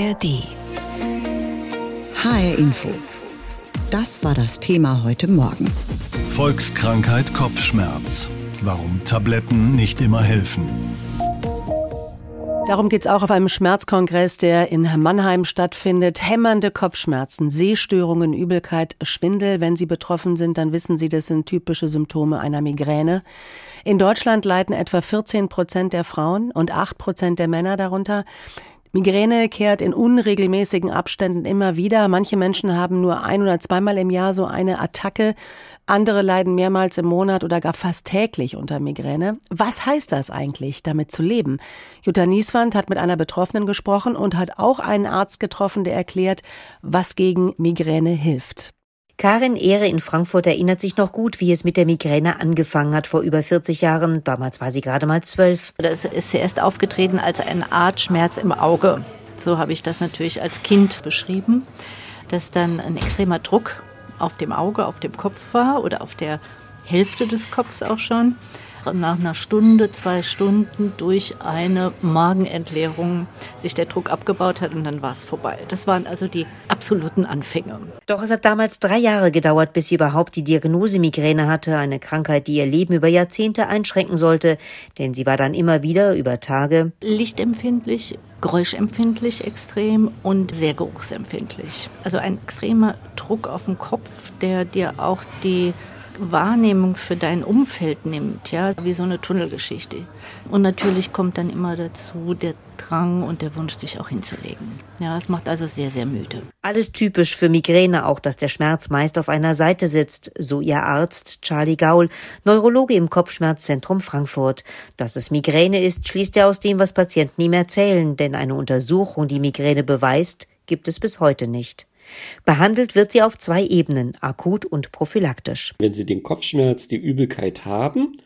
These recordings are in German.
ARD. HR Info. Das war das Thema heute Morgen. Volkskrankheit Kopfschmerz. Warum Tabletten nicht immer helfen. Darum geht es auch auf einem Schmerzkongress, der in Mannheim stattfindet. Hämmernde Kopfschmerzen, Sehstörungen, Übelkeit, Schwindel. Wenn Sie betroffen sind, dann wissen Sie, das sind typische Symptome einer Migräne. In Deutschland leiden etwa 14 Prozent der Frauen und 8 Prozent der Männer darunter. Migräne kehrt in unregelmäßigen Abständen immer wieder. Manche Menschen haben nur ein oder zweimal im Jahr so eine Attacke. Andere leiden mehrmals im Monat oder gar fast täglich unter Migräne. Was heißt das eigentlich, damit zu leben? Jutta Nieswand hat mit einer Betroffenen gesprochen und hat auch einen Arzt getroffen, der erklärt, was gegen Migräne hilft. Karin Ehre in Frankfurt erinnert sich noch gut, wie es mit der Migräne angefangen hat vor über 40 Jahren. Damals war sie gerade mal zwölf. Das ist zuerst aufgetreten als eine Art Schmerz im Auge. So habe ich das natürlich als Kind beschrieben, dass dann ein extremer Druck auf dem Auge, auf dem Kopf war oder auf der Hälfte des Kopfs auch schon nach einer Stunde, zwei Stunden durch eine Magenentleerung sich der Druck abgebaut hat und dann war es vorbei. Das waren also die absoluten Anfänge. Doch es hat damals drei Jahre gedauert, bis sie überhaupt die Diagnose Migräne hatte, eine Krankheit, die ihr Leben über Jahrzehnte einschränken sollte, denn sie war dann immer wieder über Tage lichtempfindlich, geräuschempfindlich extrem und sehr geruchsempfindlich. Also ein extremer Druck auf den Kopf, der dir auch die Wahrnehmung für dein Umfeld nimmt, ja, wie so eine Tunnelgeschichte. Und natürlich kommt dann immer dazu der Drang und der Wunsch, sich auch hinzulegen. Ja, es macht also sehr, sehr müde. Alles typisch für Migräne, auch dass der Schmerz meist auf einer Seite sitzt, so ihr Arzt Charlie Gaul, Neurologe im Kopfschmerzzentrum Frankfurt. Dass es Migräne ist, schließt er aus dem, was Patienten ihm erzählen, denn eine Untersuchung, die Migräne beweist, gibt es bis heute nicht. Behandelt wird sie auf zwei Ebenen, akut und prophylaktisch. Wenn Sie den Kopfschmerz, die Übelkeit haben,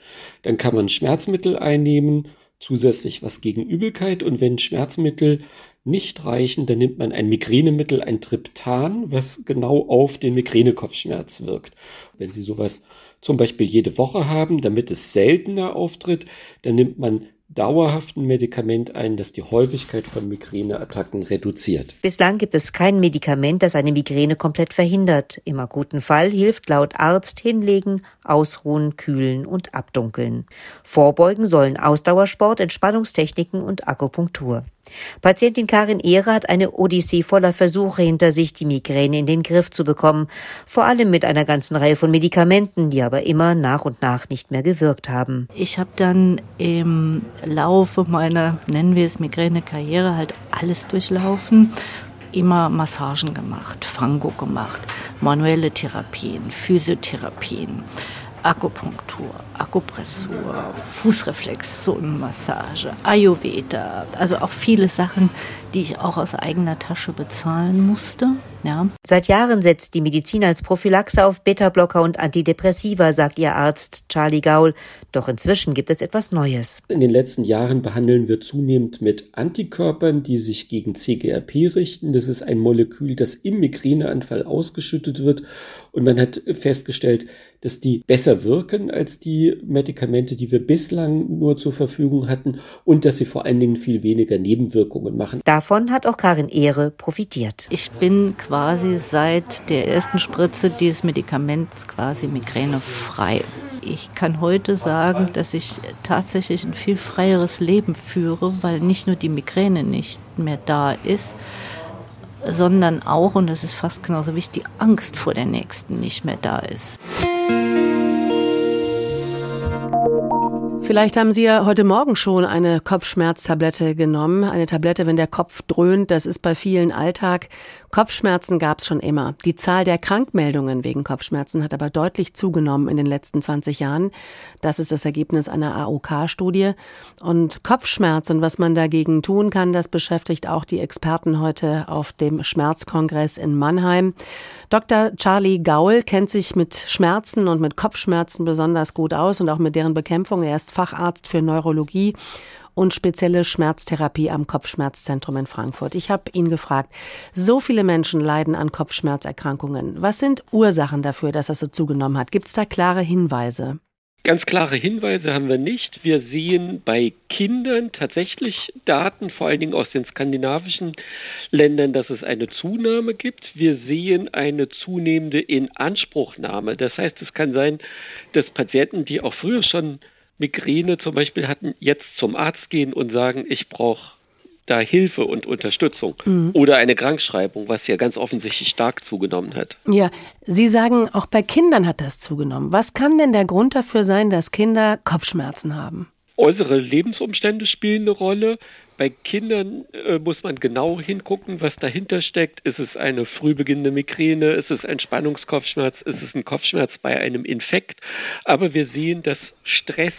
dann kann man Schmerzmittel einnehmen, zusätzlich was gegen Übelkeit. Und wenn Schmerzmittel nicht reichen, dann nimmt man ein Migränemittel, ein Triptan, was genau auf den Migränekopfschmerz wirkt. Wenn Sie sowas zum Beispiel jede Woche haben, damit es seltener auftritt, dann nimmt man dauerhaften Medikament ein, das die Häufigkeit von Migräneattacken reduziert. Bislang gibt es kein Medikament, das eine Migräne komplett verhindert. Im akuten Fall hilft laut Arzt hinlegen, ausruhen, kühlen und abdunkeln. Vorbeugen sollen Ausdauersport, Entspannungstechniken und Akupunktur. Patientin Karin Ehre hat eine Odyssee voller Versuche hinter sich, die Migräne in den Griff zu bekommen, vor allem mit einer ganzen Reihe von Medikamenten, die aber immer nach und nach nicht mehr gewirkt haben. Ich habe dann im Laufe meiner, nennen wir es Migräne-Karriere, halt alles durchlaufen. Immer Massagen gemacht, Fango gemacht, manuelle Therapien, Physiotherapien, Akupunktur, Akupressur, Fußreflexzonenmassage, Ayurveda, also auch viele Sachen, die ich auch aus eigener Tasche bezahlen musste. Ja. Seit Jahren setzt die Medizin als Prophylaxe auf Beta-Blocker und Antidepressiva, sagt ihr Arzt Charlie Gaul. Doch inzwischen gibt es etwas Neues. In den letzten Jahren behandeln wir zunehmend mit Antikörpern, die sich gegen CGRP richten. Das ist ein Molekül, das im Migräneanfall ausgeschüttet wird. Und man hat festgestellt, dass die besser wirken als die Medikamente, die wir bislang nur zur Verfügung hatten und dass sie vor allen Dingen viel weniger Nebenwirkungen machen. Davon hat auch Karin Ehre profitiert. Ich bin quasi seit der ersten Spritze dieses Medikaments quasi migränefrei. Ich kann heute sagen, dass ich tatsächlich ein viel freieres Leben führe, weil nicht nur die Migräne nicht mehr da ist, sondern auch, und das ist fast genauso wichtig, die Angst vor der nächsten nicht mehr da ist. Vielleicht haben Sie ja heute Morgen schon eine Kopfschmerztablette genommen. Eine Tablette, wenn der Kopf dröhnt, das ist bei vielen Alltag. Kopfschmerzen gab es schon immer. Die Zahl der Krankmeldungen wegen Kopfschmerzen hat aber deutlich zugenommen in den letzten 20 Jahren. Das ist das Ergebnis einer AOK-Studie. Und Kopfschmerz und was man dagegen tun kann, das beschäftigt auch die Experten heute auf dem Schmerzkongress in Mannheim. Dr. Charlie Gaul kennt sich mit Schmerzen und mit Kopfschmerzen besonders gut aus und auch mit deren Bekämpfung. Er ist Facharzt für Neurologie und spezielle Schmerztherapie am Kopfschmerzzentrum in Frankfurt. Ich habe ihn gefragt, so viele Menschen leiden an Kopfschmerzerkrankungen. Was sind Ursachen dafür, dass das so zugenommen hat? Gibt es da klare Hinweise? Ganz klare Hinweise haben wir nicht. Wir sehen bei Kindern tatsächlich Daten, vor allen Dingen aus den skandinavischen Ländern, dass es eine Zunahme gibt. Wir sehen eine zunehmende Inanspruchnahme. Das heißt, es kann sein, dass Patienten, die auch früher schon Migräne zum Beispiel hatten, jetzt zum Arzt gehen und sagen, ich brauche da Hilfe und Unterstützung mhm. oder eine Krankschreibung, was ja ganz offensichtlich stark zugenommen hat. Ja, Sie sagen, auch bei Kindern hat das zugenommen. Was kann denn der Grund dafür sein, dass Kinder Kopfschmerzen haben? Äußere Lebensumstände spielen eine Rolle. Bei Kindern äh, muss man genau hingucken, was dahinter steckt. Ist es eine früh beginnende Migräne? Ist es ein Spannungskopfschmerz? Ist es ein Kopfschmerz bei einem Infekt? Aber wir sehen, dass Stress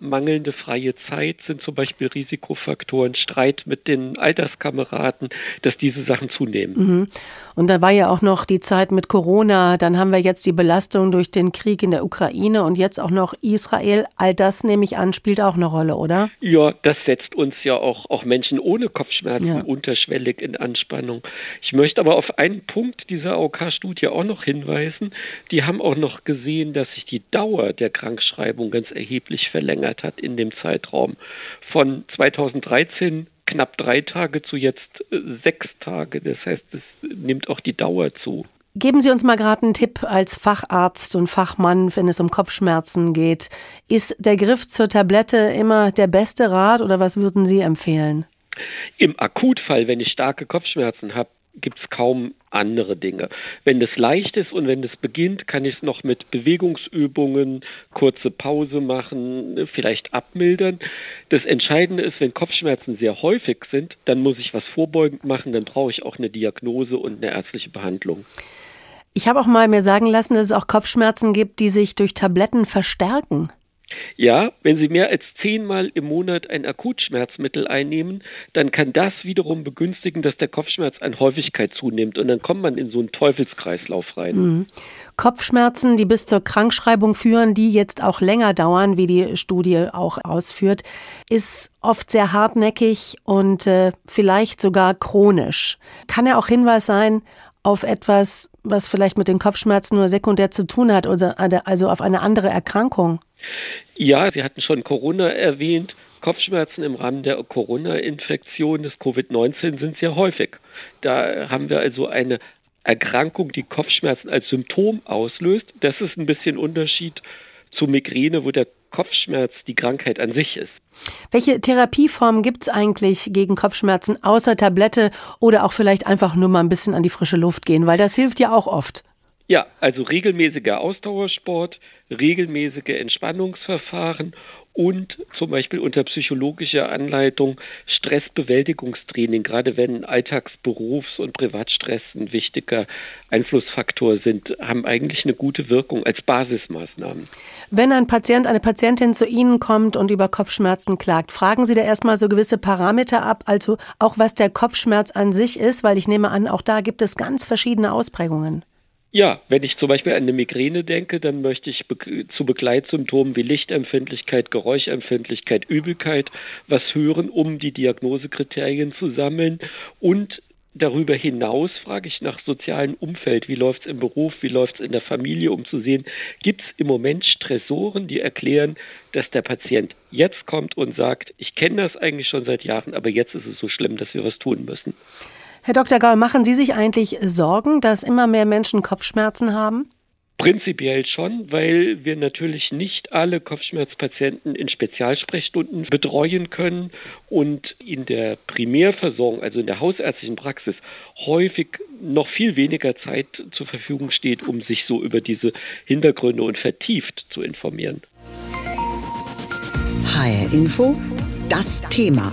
mangelnde freie Zeit sind zum Beispiel Risikofaktoren, Streit mit den Alterskameraden, dass diese Sachen zunehmen. Mhm. Und da war ja auch noch die Zeit mit Corona, dann haben wir jetzt die Belastung durch den Krieg in der Ukraine und jetzt auch noch Israel. All das nehme ich an, spielt auch eine Rolle, oder? Ja, das setzt uns ja auch, auch Menschen ohne Kopfschmerzen ja. unterschwellig in Anspannung. Ich möchte aber auf einen Punkt dieser AOK-Studie auch noch hinweisen. Die haben auch noch gesehen, dass sich die Dauer der Krankschreibung ganz erheblich verlängert verlängert hat in dem Zeitraum. Von 2013 knapp drei Tage zu jetzt äh, sechs Tage. Das heißt, es nimmt auch die Dauer zu. Geben Sie uns mal gerade einen Tipp als Facharzt und Fachmann, wenn es um Kopfschmerzen geht. Ist der Griff zur Tablette immer der beste Rat oder was würden Sie empfehlen? Im Akutfall, wenn ich starke Kopfschmerzen habe, gibt es kaum andere Dinge. Wenn das leicht ist und wenn das beginnt, kann ich es noch mit Bewegungsübungen, kurze Pause machen, vielleicht abmildern. Das Entscheidende ist, wenn Kopfschmerzen sehr häufig sind, dann muss ich was vorbeugend machen, dann brauche ich auch eine Diagnose und eine ärztliche Behandlung. Ich habe auch mal mir sagen lassen, dass es auch Kopfschmerzen gibt, die sich durch Tabletten verstärken. Ja, wenn Sie mehr als zehnmal im Monat ein Akutschmerzmittel einnehmen, dann kann das wiederum begünstigen, dass der Kopfschmerz an Häufigkeit zunimmt und dann kommt man in so einen Teufelskreislauf rein. Mhm. Kopfschmerzen, die bis zur Krankschreibung führen, die jetzt auch länger dauern, wie die Studie auch ausführt, ist oft sehr hartnäckig und äh, vielleicht sogar chronisch. Kann ja auch Hinweis sein auf etwas, was vielleicht mit den Kopfschmerzen nur sekundär zu tun hat, also auf eine andere Erkrankung. Ja, Sie hatten schon Corona erwähnt. Kopfschmerzen im Rahmen der Corona-Infektion des Covid-19 sind sehr häufig. Da haben wir also eine Erkrankung, die Kopfschmerzen als Symptom auslöst. Das ist ein bisschen Unterschied zu Migräne, wo der Kopfschmerz die Krankheit an sich ist. Welche Therapieformen gibt es eigentlich gegen Kopfschmerzen außer Tablette oder auch vielleicht einfach nur mal ein bisschen an die frische Luft gehen, weil das hilft ja auch oft. Ja, also regelmäßiger Ausdauersport, regelmäßige Entspannungsverfahren und zum Beispiel unter psychologischer Anleitung Stressbewältigungstraining, gerade wenn Alltagsberufs- und Privatstress ein wichtiger Einflussfaktor sind, haben eigentlich eine gute Wirkung als Basismaßnahmen. Wenn ein Patient, eine Patientin zu Ihnen kommt und über Kopfschmerzen klagt, fragen Sie da erstmal so gewisse Parameter ab, also auch was der Kopfschmerz an sich ist, weil ich nehme an, auch da gibt es ganz verschiedene Ausprägungen. Ja, wenn ich zum Beispiel an eine Migräne denke, dann möchte ich zu Begleitsymptomen wie Lichtempfindlichkeit, Geräuschempfindlichkeit, Übelkeit was hören, um die Diagnosekriterien zu sammeln. Und darüber hinaus frage ich nach sozialem Umfeld. Wie läuft es im Beruf? Wie läuft es in der Familie? Um zu sehen, gibt es im Moment Stressoren, die erklären, dass der Patient jetzt kommt und sagt, ich kenne das eigentlich schon seit Jahren, aber jetzt ist es so schlimm, dass wir was tun müssen. Herr Dr. Gaul, machen Sie sich eigentlich Sorgen, dass immer mehr Menschen Kopfschmerzen haben? Prinzipiell schon, weil wir natürlich nicht alle Kopfschmerzpatienten in Spezialsprechstunden betreuen können und in der Primärversorgung, also in der hausärztlichen Praxis, häufig noch viel weniger Zeit zur Verfügung steht, um sich so über diese Hintergründe und vertieft zu informieren. HR Info, das Thema.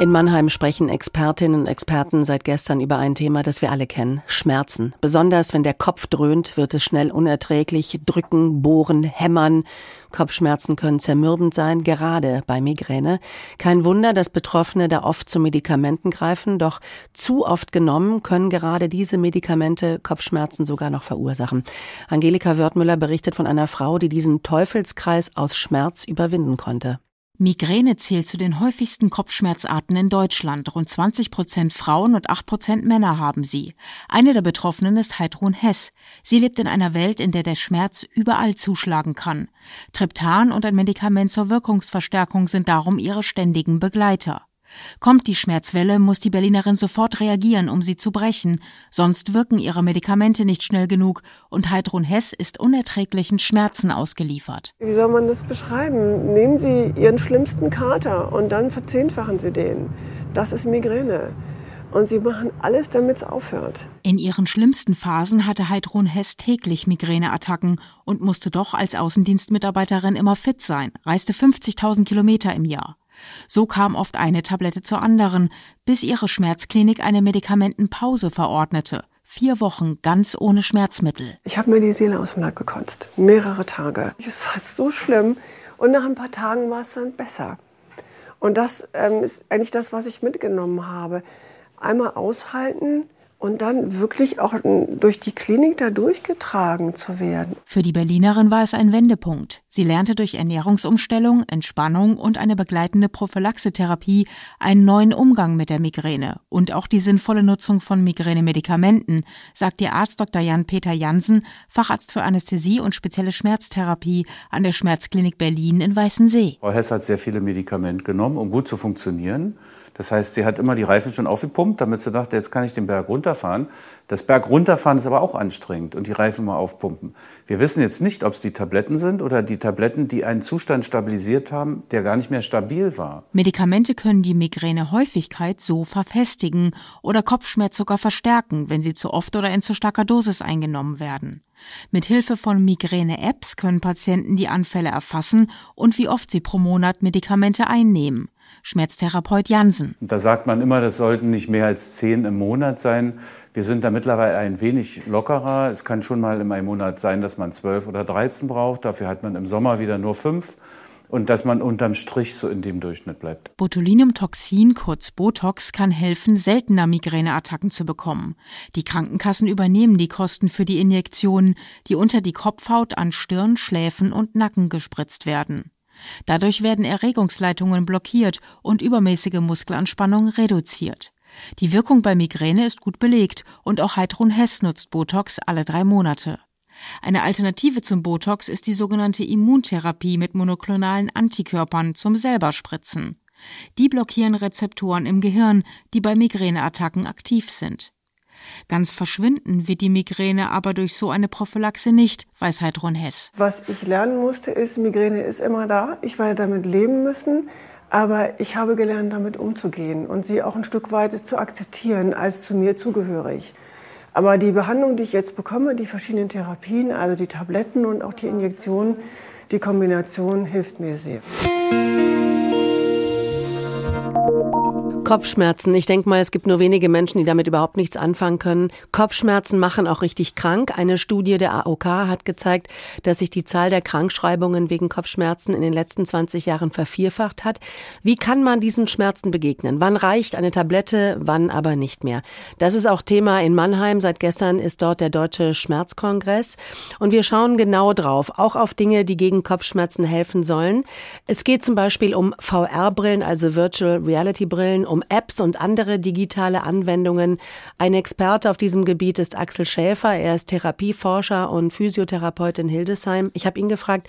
In Mannheim sprechen Expertinnen und Experten seit gestern über ein Thema, das wir alle kennen, Schmerzen. Besonders wenn der Kopf dröhnt, wird es schnell unerträglich, drücken, bohren, hämmern. Kopfschmerzen können zermürbend sein, gerade bei Migräne. Kein Wunder, dass Betroffene da oft zu Medikamenten greifen, doch zu oft genommen können gerade diese Medikamente Kopfschmerzen sogar noch verursachen. Angelika Wörthmüller berichtet von einer Frau, die diesen Teufelskreis aus Schmerz überwinden konnte. Migräne zählt zu den häufigsten Kopfschmerzarten in Deutschland. Rund 20 Prozent Frauen und 8 Prozent Männer haben sie. Eine der Betroffenen ist Heidrun Hess. Sie lebt in einer Welt, in der der Schmerz überall zuschlagen kann. Triptan und ein Medikament zur Wirkungsverstärkung sind darum ihre ständigen Begleiter. Kommt die Schmerzwelle, muss die Berlinerin sofort reagieren, um sie zu brechen, sonst wirken ihre Medikamente nicht schnell genug und Heidrun Hess ist unerträglichen Schmerzen ausgeliefert. Wie soll man das beschreiben? Nehmen Sie Ihren schlimmsten Kater und dann verzehnfachen Sie den. Das ist Migräne. Und sie machen alles, damit es aufhört. In ihren schlimmsten Phasen hatte Heidrun Hess täglich Migräneattacken und musste doch als Außendienstmitarbeiterin immer fit sein, reiste 50.000 Kilometer im Jahr. So kam oft eine Tablette zur anderen, bis ihre Schmerzklinik eine Medikamentenpause verordnete. Vier Wochen ganz ohne Schmerzmittel. Ich habe mir die Seele aus dem Leib gekotzt. Mehrere Tage. Es war so schlimm. Und nach ein paar Tagen war es dann besser. Und das ähm, ist eigentlich das, was ich mitgenommen habe. Einmal aushalten, und dann wirklich auch durch die Klinik da durchgetragen zu werden. Für die Berlinerin war es ein Wendepunkt. Sie lernte durch Ernährungsumstellung, Entspannung und eine begleitende Prophylaxetherapie einen neuen Umgang mit der Migräne und auch die sinnvolle Nutzung von Migränemedikamenten, sagt ihr Arzt Dr. Jan-Peter Jansen, Facharzt für Anästhesie und spezielle Schmerztherapie an der Schmerzklinik Berlin in Weißensee. Frau Hess hat sehr viele Medikamente genommen, um gut zu funktionieren. Das heißt, sie hat immer die Reifen schon aufgepumpt, damit sie dachte, jetzt kann ich den Berg runterfahren. Das Berg runterfahren ist aber auch anstrengend und die Reifen mal aufpumpen. Wir wissen jetzt nicht, ob es die Tabletten sind oder die Tabletten, die einen Zustand stabilisiert haben, der gar nicht mehr stabil war. Medikamente können die Migränehäufigkeit so verfestigen oder Kopfschmerz sogar verstärken, wenn sie zu oft oder in zu starker Dosis eingenommen werden. Mit Hilfe von Migräne-Apps können Patienten die Anfälle erfassen und wie oft sie pro Monat Medikamente einnehmen. Schmerztherapeut Jansen. Da sagt man immer, das sollten nicht mehr als zehn im Monat sein. Wir sind da mittlerweile ein wenig lockerer. Es kann schon mal in einem Monat sein, dass man zwölf oder dreizehn braucht. Dafür hat man im Sommer wieder nur fünf und dass man unterm Strich so in dem Durchschnitt bleibt. Botulinumtoxin, kurz Botox, kann helfen, seltener Migräneattacken zu bekommen. Die Krankenkassen übernehmen die Kosten für die Injektionen, die unter die Kopfhaut an Stirn, Schläfen und Nacken gespritzt werden. Dadurch werden Erregungsleitungen blockiert und übermäßige Muskelanspannung reduziert. Die Wirkung bei Migräne ist gut belegt und auch Heidrun Hess nutzt Botox alle drei Monate. Eine Alternative zum Botox ist die sogenannte Immuntherapie mit monoklonalen Antikörpern zum Selberspritzen. Die blockieren Rezeptoren im Gehirn, die bei Migräneattacken aktiv sind. Ganz verschwinden wird die Migräne aber durch so eine Prophylaxe nicht, weiß Heidrun Hess. Was ich lernen musste, ist, Migräne ist immer da. Ich werde damit leben müssen. Aber ich habe gelernt, damit umzugehen und sie auch ein Stück weit zu akzeptieren als zu mir zugehörig. Aber die Behandlung, die ich jetzt bekomme, die verschiedenen Therapien, also die Tabletten und auch die Injektionen, die Kombination hilft mir sehr. Kopfschmerzen. Ich denke mal, es gibt nur wenige Menschen, die damit überhaupt nichts anfangen können. Kopfschmerzen machen auch richtig krank. Eine Studie der AOK hat gezeigt, dass sich die Zahl der Krankschreibungen wegen Kopfschmerzen in den letzten 20 Jahren vervierfacht hat. Wie kann man diesen Schmerzen begegnen? Wann reicht eine Tablette, wann aber nicht mehr? Das ist auch Thema in Mannheim. Seit gestern ist dort der Deutsche Schmerzkongress. Und wir schauen genau drauf, auch auf Dinge, die gegen Kopfschmerzen helfen sollen. Es geht zum Beispiel um VR-Brillen, also Virtual Reality Brillen, Apps und andere digitale Anwendungen. Ein Experte auf diesem Gebiet ist Axel Schäfer. Er ist Therapieforscher und Physiotherapeut in Hildesheim. Ich habe ihn gefragt,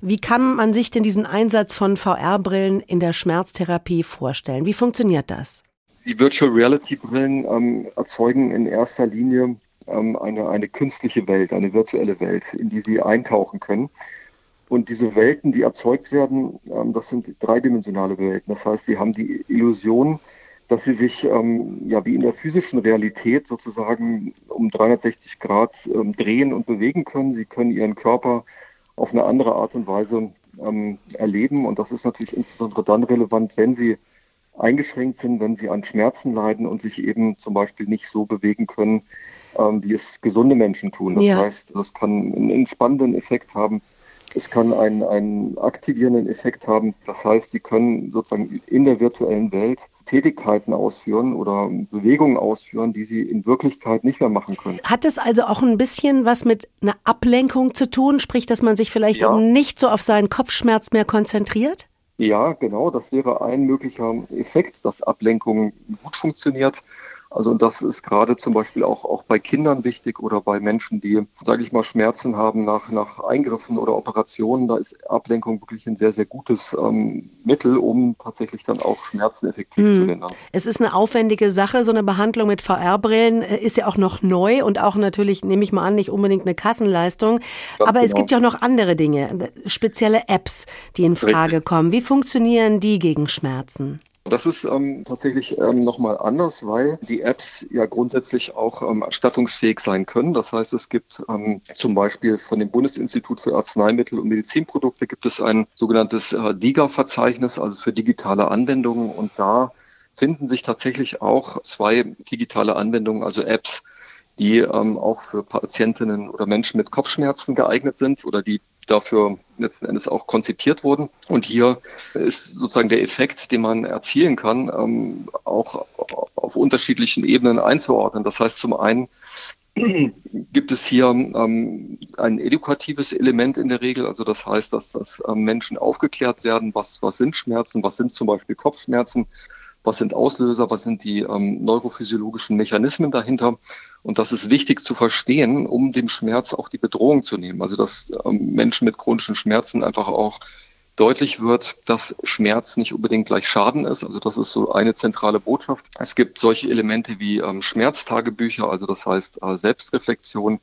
wie kann man sich denn diesen Einsatz von VR-Brillen in der Schmerztherapie vorstellen? Wie funktioniert das? Die Virtual Reality Brillen ähm, erzeugen in erster Linie ähm, eine, eine künstliche Welt, eine virtuelle Welt, in die sie eintauchen können. Und diese Welten, die erzeugt werden, ähm, das sind dreidimensionale Welten. Das heißt, sie haben die Illusion, dass sie sich ähm, ja wie in der physischen Realität sozusagen um 360 Grad ähm, drehen und bewegen können. Sie können ihren Körper auf eine andere Art und Weise erleben. Und das ist natürlich insbesondere dann relevant, wenn sie eingeschränkt sind, wenn sie an Schmerzen leiden und sich eben zum Beispiel nicht so bewegen können, wie es gesunde Menschen tun. Das ja. heißt, das kann einen entspannenden Effekt haben es kann einen, einen aktivierenden Effekt haben. Das heißt, Sie können sozusagen in der virtuellen Welt Tätigkeiten ausführen oder Bewegungen ausführen, die Sie in Wirklichkeit nicht mehr machen können. Hat es also auch ein bisschen was mit einer Ablenkung zu tun? Sprich, dass man sich vielleicht ja. eben nicht so auf seinen Kopfschmerz mehr konzentriert? Ja, genau, das wäre ein möglicher Effekt, dass Ablenkung gut funktioniert. Also und das ist gerade zum Beispiel auch, auch bei Kindern wichtig oder bei Menschen, die, sage ich mal, Schmerzen haben nach, nach Eingriffen oder Operationen. Da ist Ablenkung wirklich ein sehr, sehr gutes ähm, Mittel, um tatsächlich dann auch Schmerzen effektiv hm. zu lindern. Es ist eine aufwendige Sache. So eine Behandlung mit VR-Brillen äh, ist ja auch noch neu und auch natürlich, nehme ich mal an, nicht unbedingt eine Kassenleistung. Ganz Aber genau. es gibt ja auch noch andere Dinge, spezielle Apps, die in Frage Richtig. kommen. Wie funktionieren die gegen Schmerzen? Das ist ähm, tatsächlich ähm, nochmal anders, weil die Apps ja grundsätzlich auch ähm, erstattungsfähig sein können. Das heißt, es gibt ähm, zum Beispiel von dem Bundesinstitut für Arzneimittel und Medizinprodukte gibt es ein sogenanntes äh, DIGA-Verzeichnis, also für digitale Anwendungen. Und da finden sich tatsächlich auch zwei digitale Anwendungen, also Apps, die ähm, auch für Patientinnen oder Menschen mit Kopfschmerzen geeignet sind oder die dafür letzten Endes auch konzipiert wurden. Und hier ist sozusagen der Effekt, den man erzielen kann, ähm, auch auf unterschiedlichen Ebenen einzuordnen. Das heißt, zum einen gibt es hier ähm, ein edukatives Element in der Regel. Also das heißt, dass, dass ähm, Menschen aufgeklärt werden, was, was sind Schmerzen, was sind zum Beispiel Kopfschmerzen, was sind Auslöser, was sind die ähm, neurophysiologischen Mechanismen dahinter. Und das ist wichtig zu verstehen, um dem Schmerz auch die Bedrohung zu nehmen. Also dass ähm, Menschen mit chronischen Schmerzen einfach auch deutlich wird, dass Schmerz nicht unbedingt gleich Schaden ist. Also das ist so eine zentrale Botschaft. Es gibt solche Elemente wie ähm, Schmerztagebücher, also das heißt äh, Selbstreflexion,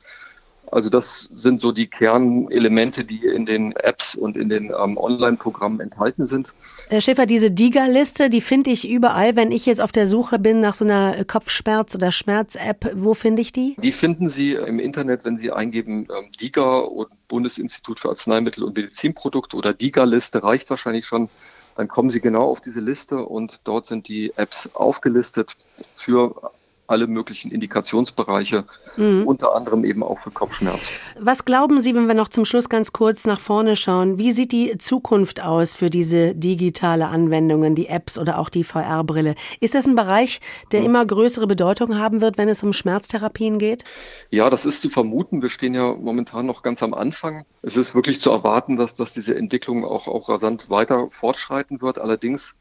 also das sind so die Kernelemente, die in den Apps und in den ähm, Online-Programmen enthalten sind. Herr Schäfer, diese DIGA-Liste, die finde ich überall. Wenn ich jetzt auf der Suche bin nach so einer Kopfschmerz- oder Schmerz-App, wo finde ich die? Die finden Sie im Internet, wenn Sie eingeben ähm, DIGA und Bundesinstitut für Arzneimittel und Medizinprodukte oder DIGA-Liste reicht wahrscheinlich schon dann kommen Sie genau auf diese Liste und dort sind die Apps aufgelistet für alle möglichen Indikationsbereiche, mhm. unter anderem eben auch für Kopfschmerz. Was glauben Sie, wenn wir noch zum Schluss ganz kurz nach vorne schauen, wie sieht die Zukunft aus für diese digitale Anwendungen, die Apps oder auch die VR-Brille? Ist das ein Bereich, der mhm. immer größere Bedeutung haben wird, wenn es um Schmerztherapien geht? Ja, das ist zu vermuten. Wir stehen ja momentan noch ganz am Anfang. Es ist wirklich zu erwarten, dass, dass diese Entwicklung auch, auch rasant weiter fortschreiten wird. Allerdings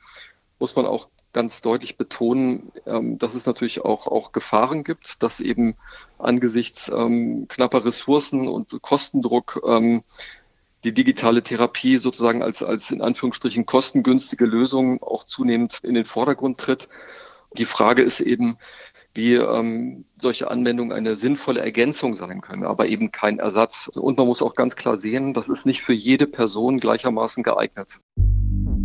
muss man auch ganz deutlich betonen, ähm, dass es natürlich auch, auch Gefahren gibt, dass eben angesichts ähm, knapper Ressourcen und Kostendruck ähm, die digitale Therapie sozusagen als, als in Anführungsstrichen kostengünstige Lösung auch zunehmend in den Vordergrund tritt. Die Frage ist eben, wie ähm, solche Anwendungen eine sinnvolle Ergänzung sein können, aber eben kein Ersatz. Und man muss auch ganz klar sehen, das ist nicht für jede Person gleichermaßen geeignet.